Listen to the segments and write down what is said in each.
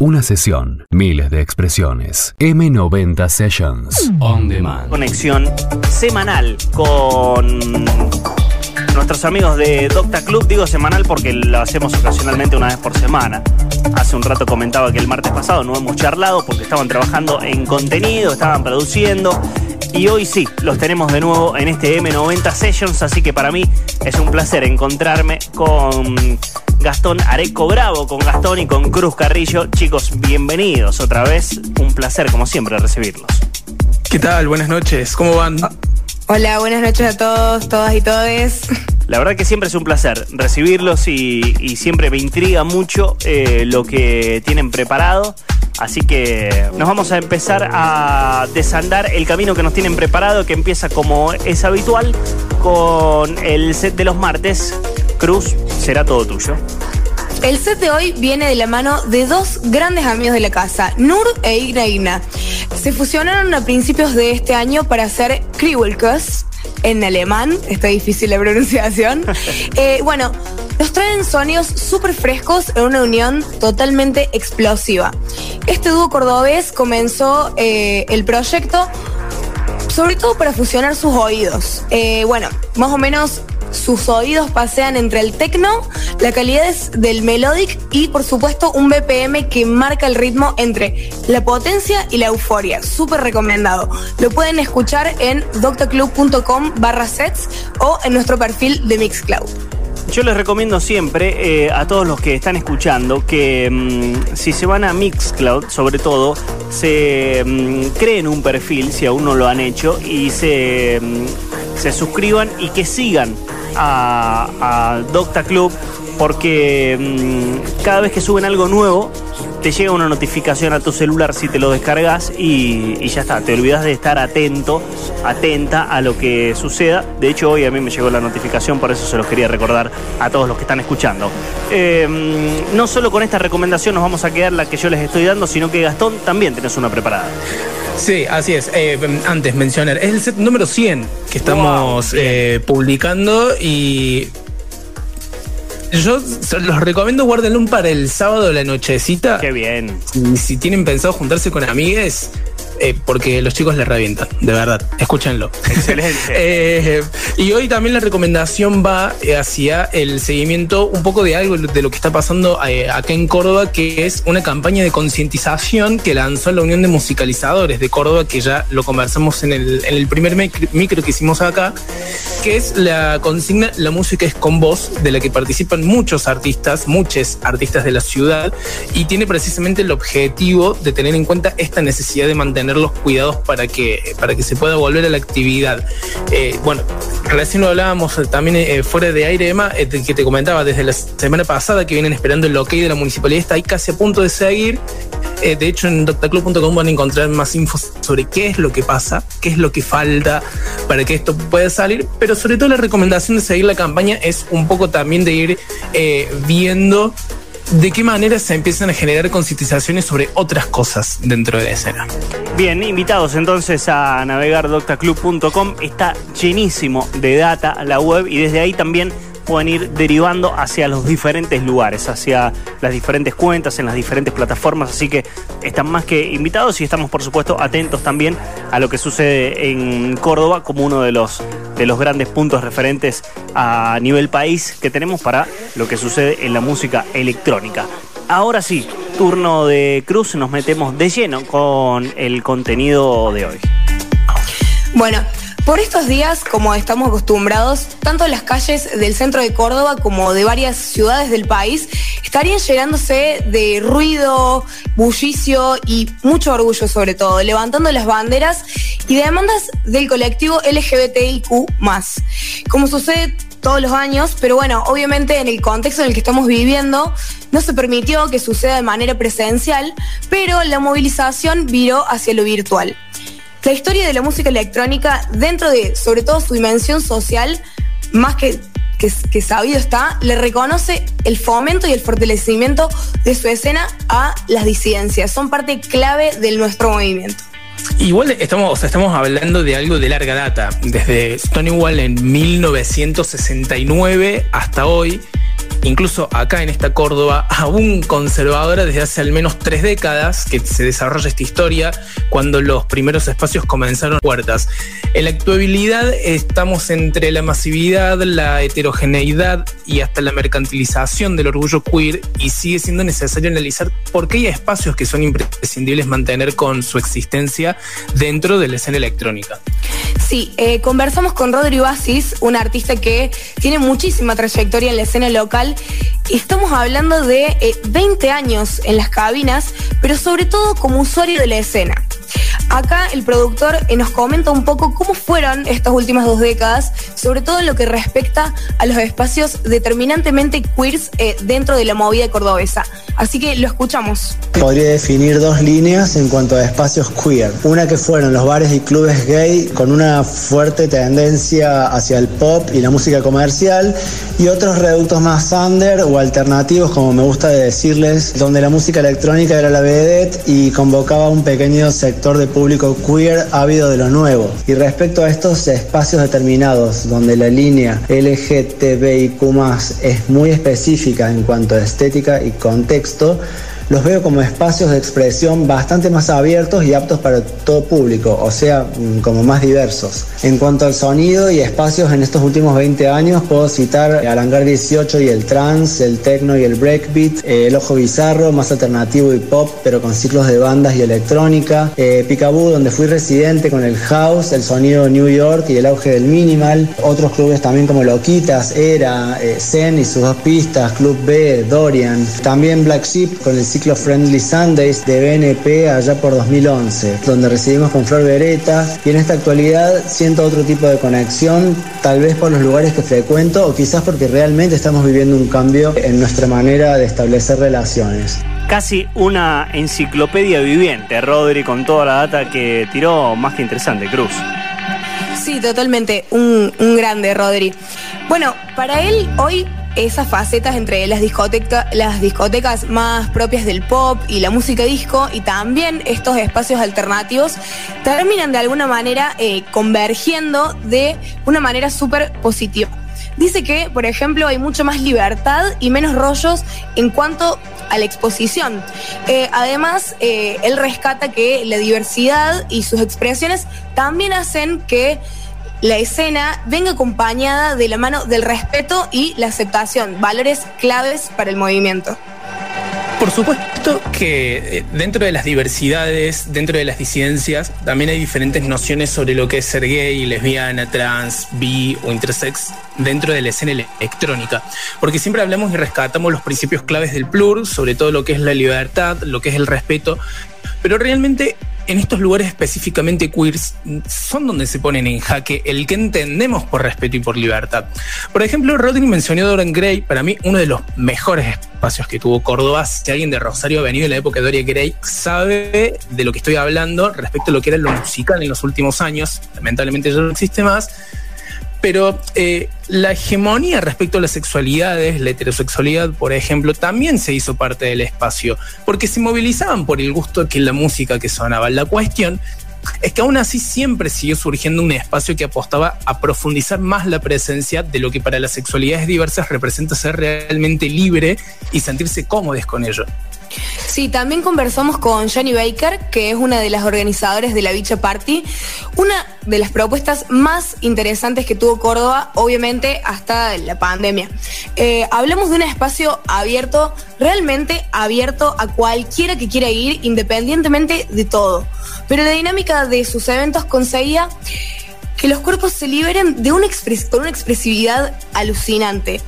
Una sesión, miles de expresiones. M90 Sessions. On demand. Conexión semanal con nuestros amigos de Docta Club. Digo semanal porque lo hacemos ocasionalmente una vez por semana. Hace un rato comentaba que el martes pasado no hemos charlado porque estaban trabajando en contenido, estaban produciendo. Y hoy sí, los tenemos de nuevo en este M90 Sessions, así que para mí es un placer encontrarme con Gastón Areco Bravo, con Gastón y con Cruz Carrillo. Chicos, bienvenidos otra vez. Un placer, como siempre, recibirlos. ¿Qué tal? Buenas noches, ¿cómo van? Hola, buenas noches a todos, todas y todes. La verdad que siempre es un placer recibirlos y, siempre me intriga mucho eh, lo que tienen preparado. Así que nos vamos a empezar a desandar el camino que nos tienen preparado, que empieza como es habitual con el set de los martes. Cruz, será todo tuyo. El set de hoy viene de la mano de dos grandes amigos de la casa, Nur e Igna Se fusionaron a principios de este año para hacer Kriwelkus en alemán, está difícil la pronunciación. Eh, bueno, nos traen sonidos súper frescos en una unión totalmente explosiva. Este dúo cordobés comenzó eh, el proyecto sobre todo para fusionar sus oídos. Eh, bueno, más o menos sus oídos pasean entre el techno, la calidad del melodic y por supuesto un BPM que marca el ritmo entre la potencia y la euforia. Súper recomendado. Lo pueden escuchar en doctaclub.com barra sets o en nuestro perfil de Mixcloud. Yo les recomiendo siempre eh, a todos los que están escuchando que mm, si se van a Mixcloud, sobre todo, se mm, creen un perfil, si aún no lo han hecho, y se, mm, se suscriban y que sigan a, a Club porque mm, cada vez que suben algo nuevo te llega una notificación a tu celular si te lo descargas y, ya está, te olvidas de estar atento, atenta a lo que suceda. De hecho, hoy a mí me llegó la notificación, por eso se los quería recordar a todos los que están escuchando. Eh, mm, no solo con esta recomendación nos vamos a quedar la que yo les estoy dando, sino que Gastón también tenés una preparada. Sí, así es. Eh, antes mencionar, es el set número 100 que estamos eh, publicando y yo los recomiendo guárdenlo para el sábado de la nochecita. Qué bien. Si, si tienen pensado juntarse con amigues, eh, porque los chicos le revientan, de verdad. Escúchenlo. Excelente. Eh, y hoy también la recomendación va hacia el seguimiento un poco de algo de lo que está pasando eh, acá en Córdoba, que es una campaña de concientización que lanzó la Unión de Musicalizadores de Córdoba, que ya lo conversamos en el, en el primer micro que hicimos acá, que es la consigna La música es con voz, de la que participan muchos artistas, muchos artistas de la ciudad, y tiene precisamente el objetivo de tener en cuenta esta necesidad de mantener tener los cuidados para que, para que se pueda volver a la actividad. Eh, bueno, recién lo hablábamos también eh, fuera de aire, Emma, eh, que te comentaba desde la semana pasada que vienen esperando el ok de la municipalidad, está ahí casi a punto de seguir. de hecho, en doctaclub.com van a encontrar más info sobre qué es lo que pasa, qué es lo que falta para que esto pueda salir, pero sobre todo la recomendación de seguir la campaña es un poco también de ir viendo de qué manera se empiezan a generar concientizaciones sobre otras cosas dentro de la escena. Bien, invitados entonces a navegar doctaclub.com. Está llenísimo de data la web y desde ahí también pueden ir derivando hacia los diferentes lugares, hacia las diferentes cuentas, en las diferentes plataformas, así que están más que invitados y estamos por supuesto atentos también a lo que sucede en Córdoba como uno de los, de los grandes puntos referentes a nivel país que tenemos para lo que sucede en la música electrónica. Ahora sí, turno de Cruz, nos metemos de lleno con el contenido de hoy. Bueno, por estos días, como estamos acostumbrados, tanto las calles del centro de Córdoba como de varias ciudades del país estarían llenándose de ruido, bullicio y mucho orgullo sobre todo, levantando las banderas y demandas del colectivo LGBTIQ. Como sucede todos los años, pero bueno, obviamente en el contexto en el que estamos viviendo no se permitió que suceda de manera presencial, pero la movilización viró hacia lo virtual. La historia de la música electrónica, dentro de, sobre todo, su dimensión social, más que, que, sabido está, le reconoce el fomento y el fortalecimiento de su escena a las disidencias. Son parte clave de nuestro movimiento. Igual estamos, estamos hablando de algo de larga data, desde Stonewall en 1969 hasta hoy incluso acá en esta Córdoba, aún conservadora desde hace al menos tres décadas que se desarrolla esta historia, cuando los primeros espacios comenzaron puertas. En la actualidad estamos entre la masividad, la heterogeneidad y hasta la mercantilización del orgullo queer y sigue siendo necesario analizar por qué hay espacios que son imprescindibles mantener con su existencia dentro de la escena electrónica. Sí, eh, conversamos con Rodrigo Asis, un artista que tiene muchísima trayectoria en la escena local. Estamos hablando de 20 eh, años en las cabinas, pero sobre todo como usuario de la escena. Acá el productor eh, nos comenta un poco cómo fueron estas últimas dos décadas, sobre todo en lo que respecta a los espacios determinantemente queers eh, dentro de la movida cordobesa. Así que lo escuchamos. Podría definir dos líneas en cuanto a espacios queer. Una que fueron los bares y clubes gay con una fuerte tendencia hacia el pop y la música comercial y otros reductos más under o alternativos, como me gusta decirles, donde la música electrónica era la vedette y convocaba un pequeño sector de público queer ávido de lo nuevo. Y respecto a estos espacios determinados, donde la línea LGTBIQ es muy específica en cuanto a estética y contexto, los veo como espacios de expresión bastante más abiertos y aptos para todo público, o sea, mm, como más diversos. En cuanto al sonido y espacios en estos últimos 20 años, puedo citar el Hangar 18 y el trance, el techno y el breakbeat, eh, el ojo bizarro, más alternativo y pop, pero con ciclos de bandas y electrónica, eh, Picaboo, donde fui residente con el house, el sonido New York y el auge del minimal, otros clubes también como Loquitas, Era, eh, Zen y sus dos pistas, Club B, Dorian, también Black Sheep con el ciclo Friendly Sundays de BNP allá por 2011, donde recibimos con Flor Beretta y en esta actualidad siento otro tipo de conexión, tal vez por los lugares que frecuento o quizás porque realmente estamos viviendo un cambio en nuestra manera de establecer relaciones casi una enciclopedia viviente, Rodri, con toda la data que tiró, más que interesante, Cruz. Sí, totalmente, un, un grande, Rodri. Bueno, para él hoy esas facetas entre las, las discotecas más propias del pop y la música disco y también estos espacios alternativos terminan de alguna manera eh, convergiendo de una manera súper positiva. Dice que, por ejemplo, hay mucho más libertad y menos rollos en cuanto a la exposición. Eh, además, eh, él rescata que la diversidad y sus expresiones también hacen que la escena venga acompañada de la mano del respeto y la aceptación, valores claves para el movimiento. Por supuesto que eh, dentro de las diversidades, dentro de las disidencias, también hay diferentes nociones sobre lo que es ser gay, lesbiana, trans, bi o intersex dentro de la escena electrónica. Porque siempre hablamos y rescatamos los principios claves del plur, sobre todo lo que es la libertad, lo que es el respeto, pero realmente en estos lugares específicamente queers son donde se ponen en jaque el que entendemos por respeto y por libertad. Por ejemplo, Rodney mencionó Dorian Gray, para mí uno de los mejores espacios que tuvo Córdoba. Si alguien de Rosario ha venido en la época de Dorian Gray, sabe de lo que estoy hablando respecto a lo que era lo musical en los últimos años. Lamentablemente ya no existe más pero eh, la hegemonía respecto a las sexualidades, la heterosexualidad, por ejemplo, también se hizo parte del espacio, porque se movilizaban por el gusto que la música que sonaba. La cuestión es que aún así siempre siguió surgiendo un espacio que apostaba a profundizar más la presencia de lo que para las sexualidades diversas representa ser realmente libre y sentirse cómodos con ello. Sí, también conversamos con Jenny Baker, que es una de las organizadoras de la Bicha Party. Una de las propuestas más interesantes que tuvo Córdoba, obviamente, hasta la pandemia. Eh, hablamos de un espacio abierto, realmente abierto a cualquiera que quiera ir, independientemente de todo. Pero la dinámica de sus eventos conseguía que los cuerpos se liberen de una con una expresividad alucinante.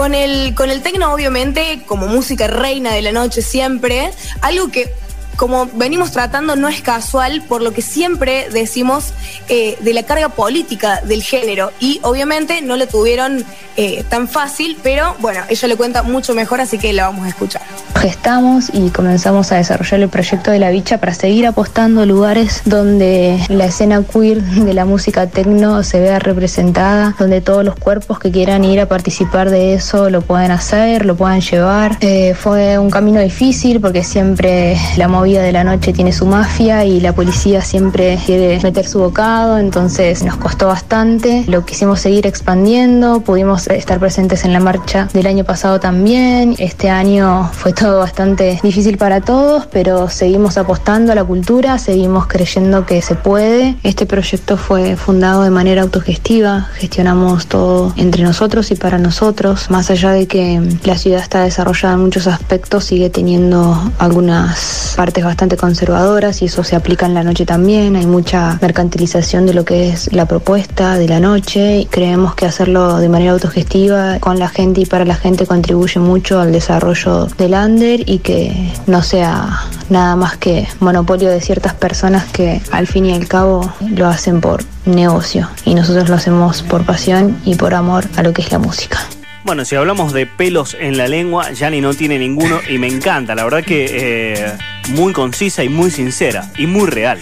Con el, con el tecno, obviamente, como música reina de la noche siempre, algo que como venimos tratando, no es casual por lo que siempre decimos eh, de la carga política del género. Y obviamente no lo tuvieron eh, tan fácil, pero bueno, ella le cuenta mucho mejor, así que la vamos a escuchar. Gestamos y comenzamos a desarrollar el proyecto de la bicha para seguir apostando a lugares donde la escena queer de la música techno se vea representada, donde todos los cuerpos que quieran ir a participar de eso lo pueden hacer, lo puedan llevar. Eh, fue un camino difícil porque siempre la movida de la noche tiene su mafia y la policía siempre quiere meter su bocado, entonces nos costó bastante. Lo quisimos seguir expandiendo, pudimos estar presentes en la marcha del año pasado también. Este año fue todo bastante difícil para todos, pero seguimos apostando a la cultura, seguimos creyendo que se puede. Este proyecto fue fundado de manera autogestiva, gestionamos todo entre nosotros y para nosotros, más allá de que la ciudad está desarrollada en muchos aspectos, sigue teniendo algunas partes bastante conservadoras y eso se aplica en la noche también. Hay mucha mercantilización de lo que es la propuesta de la noche y creemos que hacerlo de manera autogestiva con la gente y para la gente contribuye mucho al desarrollo del under y que no sea nada más que monopolio de ciertas personas que al fin y al cabo lo hacen por negocio y nosotros lo hacemos por pasión y por amor a lo que es la música. Bueno, si hablamos de pelos en la lengua, Yani no tiene ninguno y me encanta. La verdad que eh, muy concisa y muy sincera y muy real.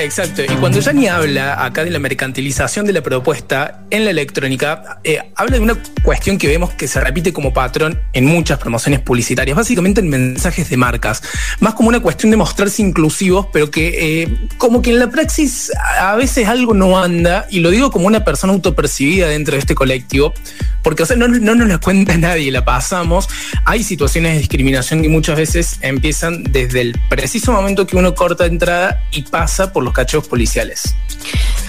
Exacto, y cuando Yanni habla acá de la mercantilización de la propuesta en la electrónica, eh, habla de una cuestión que vemos que se repite como patrón en muchas promociones publicitarias, básicamente en mensajes de marcas, más como una cuestión de mostrarse inclusivos, pero que eh, como que en la praxis a veces algo no anda, y lo digo como una persona autopercibida dentro de este colectivo, porque no, no nos la cuenta nadie, la pasamos, hay situaciones de discriminación que muchas veces empiezan desde el preciso momento que uno corta entrada y pasa por los cachos policiales.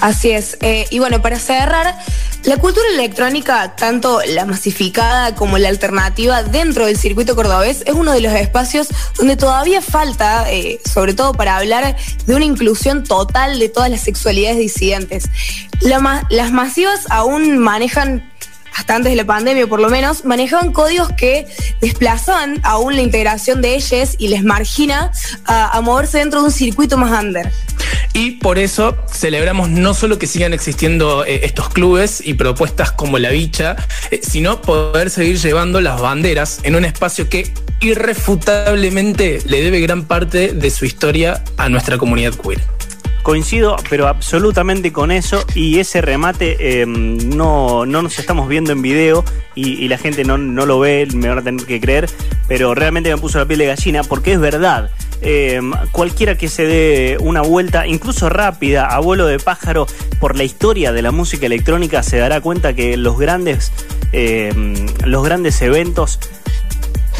Así es. Eh, y bueno, para cerrar, la cultura electrónica, tanto la masificada como la alternativa dentro del circuito cordobés, es uno de los espacios donde todavía falta, eh, sobre todo para hablar de una inclusión total de todas las sexualidades disidentes. las masivas aún manejan hasta antes de la pandemia por lo menos, manejaban códigos que desplazaban aún la integración de ellas y les margina a, moverse dentro de un circuito más under. Y por eso celebramos no solo que sigan existiendo eh, estos clubes y propuestas como la bicha, eh, sino poder seguir llevando las banderas en un espacio que irrefutablemente le debe gran parte de su historia a nuestra comunidad queer. Coincido, pero absolutamente con eso. Y ese remate em, no, no nos estamos viendo en video y, la gente no, lo ve, me van a tener que creer. Pero realmente me puso la piel de gallina porque es verdad. Em, cualquiera que se dé una vuelta, incluso rápida, a vuelo de pájaro, por la historia de la música electrónica, se dará cuenta que los grandes, em, los grandes eventos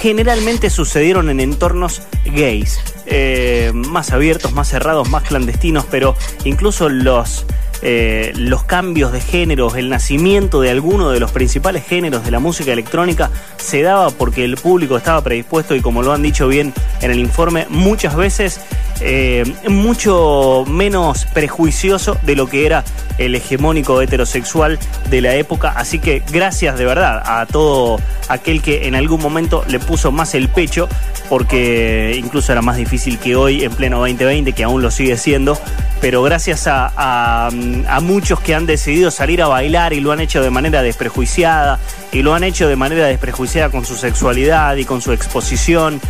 generalmente sucedieron en entornos gays. Eh, más abiertos, más cerrados, más clandestinos, pero incluso los eh, los cambios de géneros, el nacimiento de alguno de los principales géneros de la música electrónica se daba porque el público estaba predispuesto y como lo han dicho bien en el informe, muchas veces eh, mucho menos prejuicioso de lo que era el hegemónico heterosexual de la época. Así que gracias de verdad a todo aquel que en algún momento le puso más el pecho, porque incluso era más difícil que hoy en pleno 2020, que aún lo sigue siendo. Pero gracias a a muchos que han decidido salir a bailar y lo han hecho de manera desprejuiciada y lo han hecho de manera desprejuiciada con su sexualidad y con su exposición.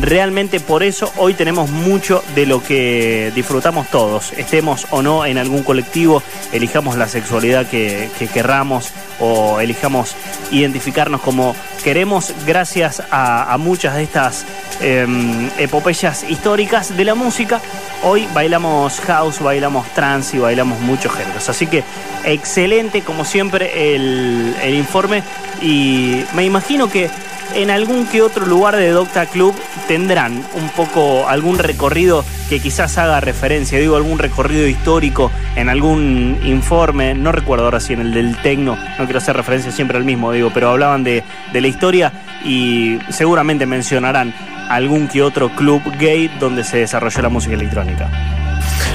Realmente por eso hoy tenemos mucho de lo que disfrutamos todos, estemos o no en algún colectivo, elijamos la sexualidad que, querramos o elijamos identificarnos como queremos gracias a, muchas de estas em, epopeyas históricas de la música. Hoy bailamos house, bailamos trance y bailamos muchos géneros. Así que excelente como siempre el informe y me imagino que en algún que otro lugar de Docta Club tendrán un poco algún recorrido que quizás haga referencia, digo algún recorrido histórico en algún informe, no recuerdo ahora si en el del Tecno, no quiero hacer referencia siempre al mismo, digo, pero hablaban de, de la historia y seguramente mencionarán algún que otro club gay donde se desarrolló la música electrónica.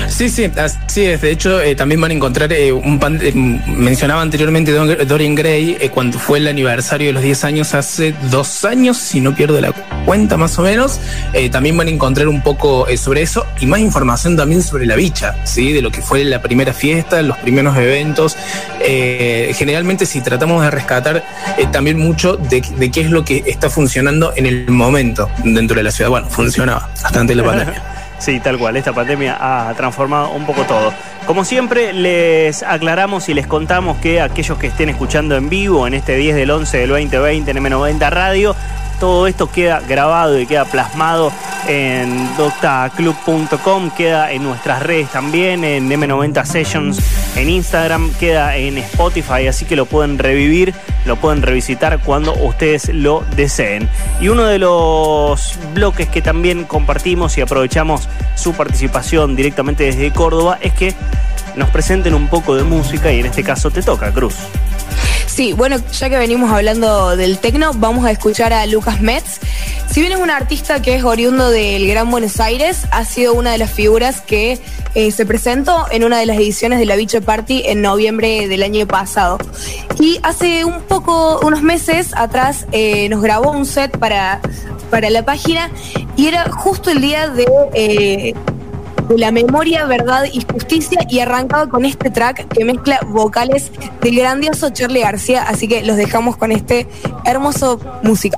Sí, sí, así es. De hecho, eh, también van a encontrar eh, un pan, eh, mencionaba anteriormente Dorian Gray cuando fue el aniversario de los 10 años hace dos años, si no pierdo la cuenta más o menos. también van a encontrar un poco sobre eso y más información también sobre la bicha, ¿sí? De lo que fue la primera fiesta, los primeros eventos. generalmente, si tratamos de rescatar también mucho de, de qué es lo que está funcionando en el momento dentro de la ciudad. Bueno, funcionaba hasta antes de la pandemia. Sí, tal cual. Esta pandemia ha transformado un poco todo. Como siempre, les aclaramos y les contamos que aquellos que estén escuchando en vivo en este 10 del 11 del 2020 en M90 Radio, todo esto queda grabado y queda plasmado en doctaclub.com, queda en nuestras redes también, en M90 Sessions, en Instagram, queda en Spotify, así que lo pueden revivir, lo pueden revisitar cuando ustedes lo deseen. Y uno de los bloques que también compartimos y aprovechamos su participación directamente desde Córdoba es que nos presenten un poco de música y en este caso te toca, Cruz. Sí, bueno, ya que venimos hablando del tecno, vamos a escuchar a Lucas Metz. Si bien es un artista que es oriundo del Gran Buenos Aires, ha sido una de las figuras que eh, se presentó en una de las ediciones de la Bicho Party en noviembre del año pasado. Y hace un poco, unos meses atrás, eh, nos grabó un set para, para la página y era justo el día de eh, de la memoria, verdad y justicia y arrancaba con este track que mezcla vocales del grandioso Charlie García, así que los dejamos con este hermoso música.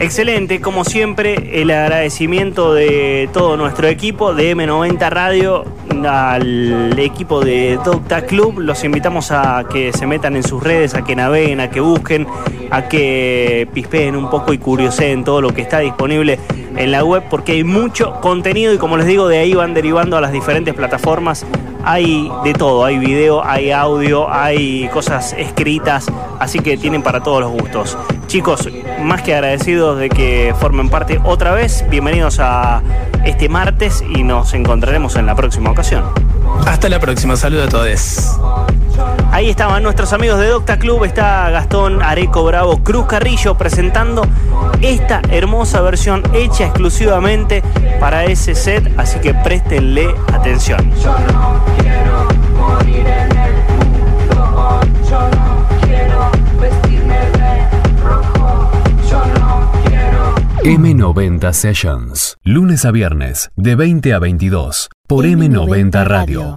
Excelente, como siempre, el agradecimiento de todo nuestro equipo de M90 Radio al equipo de Docta Club. Los invitamos a que se metan en sus redes, a que naveguen, a que busquen, a que pispeen un poco y curioseen todo lo que está disponible en la web, porque hay mucho contenido y como les digo, de ahí van derivando a las diferentes plataformas. Hay de todo, hay video, hay audio, hay cosas escritas, así que tienen para todos los gustos. Chicos, más que agradecidos de que formen parte otra vez, bienvenidos a este martes y nos encontraremos en la próxima ocasión. Hasta la próxima, saludos a todos. Ahí estaban nuestros amigos de Docta Club, está Gastón Areco Bravo Cruz Carrillo presentando esta hermosa versión hecha exclusivamente para ese set, así que préstenle atención. M90 Sessions, lunes a viernes, de 20 a 22, por M90 Radio.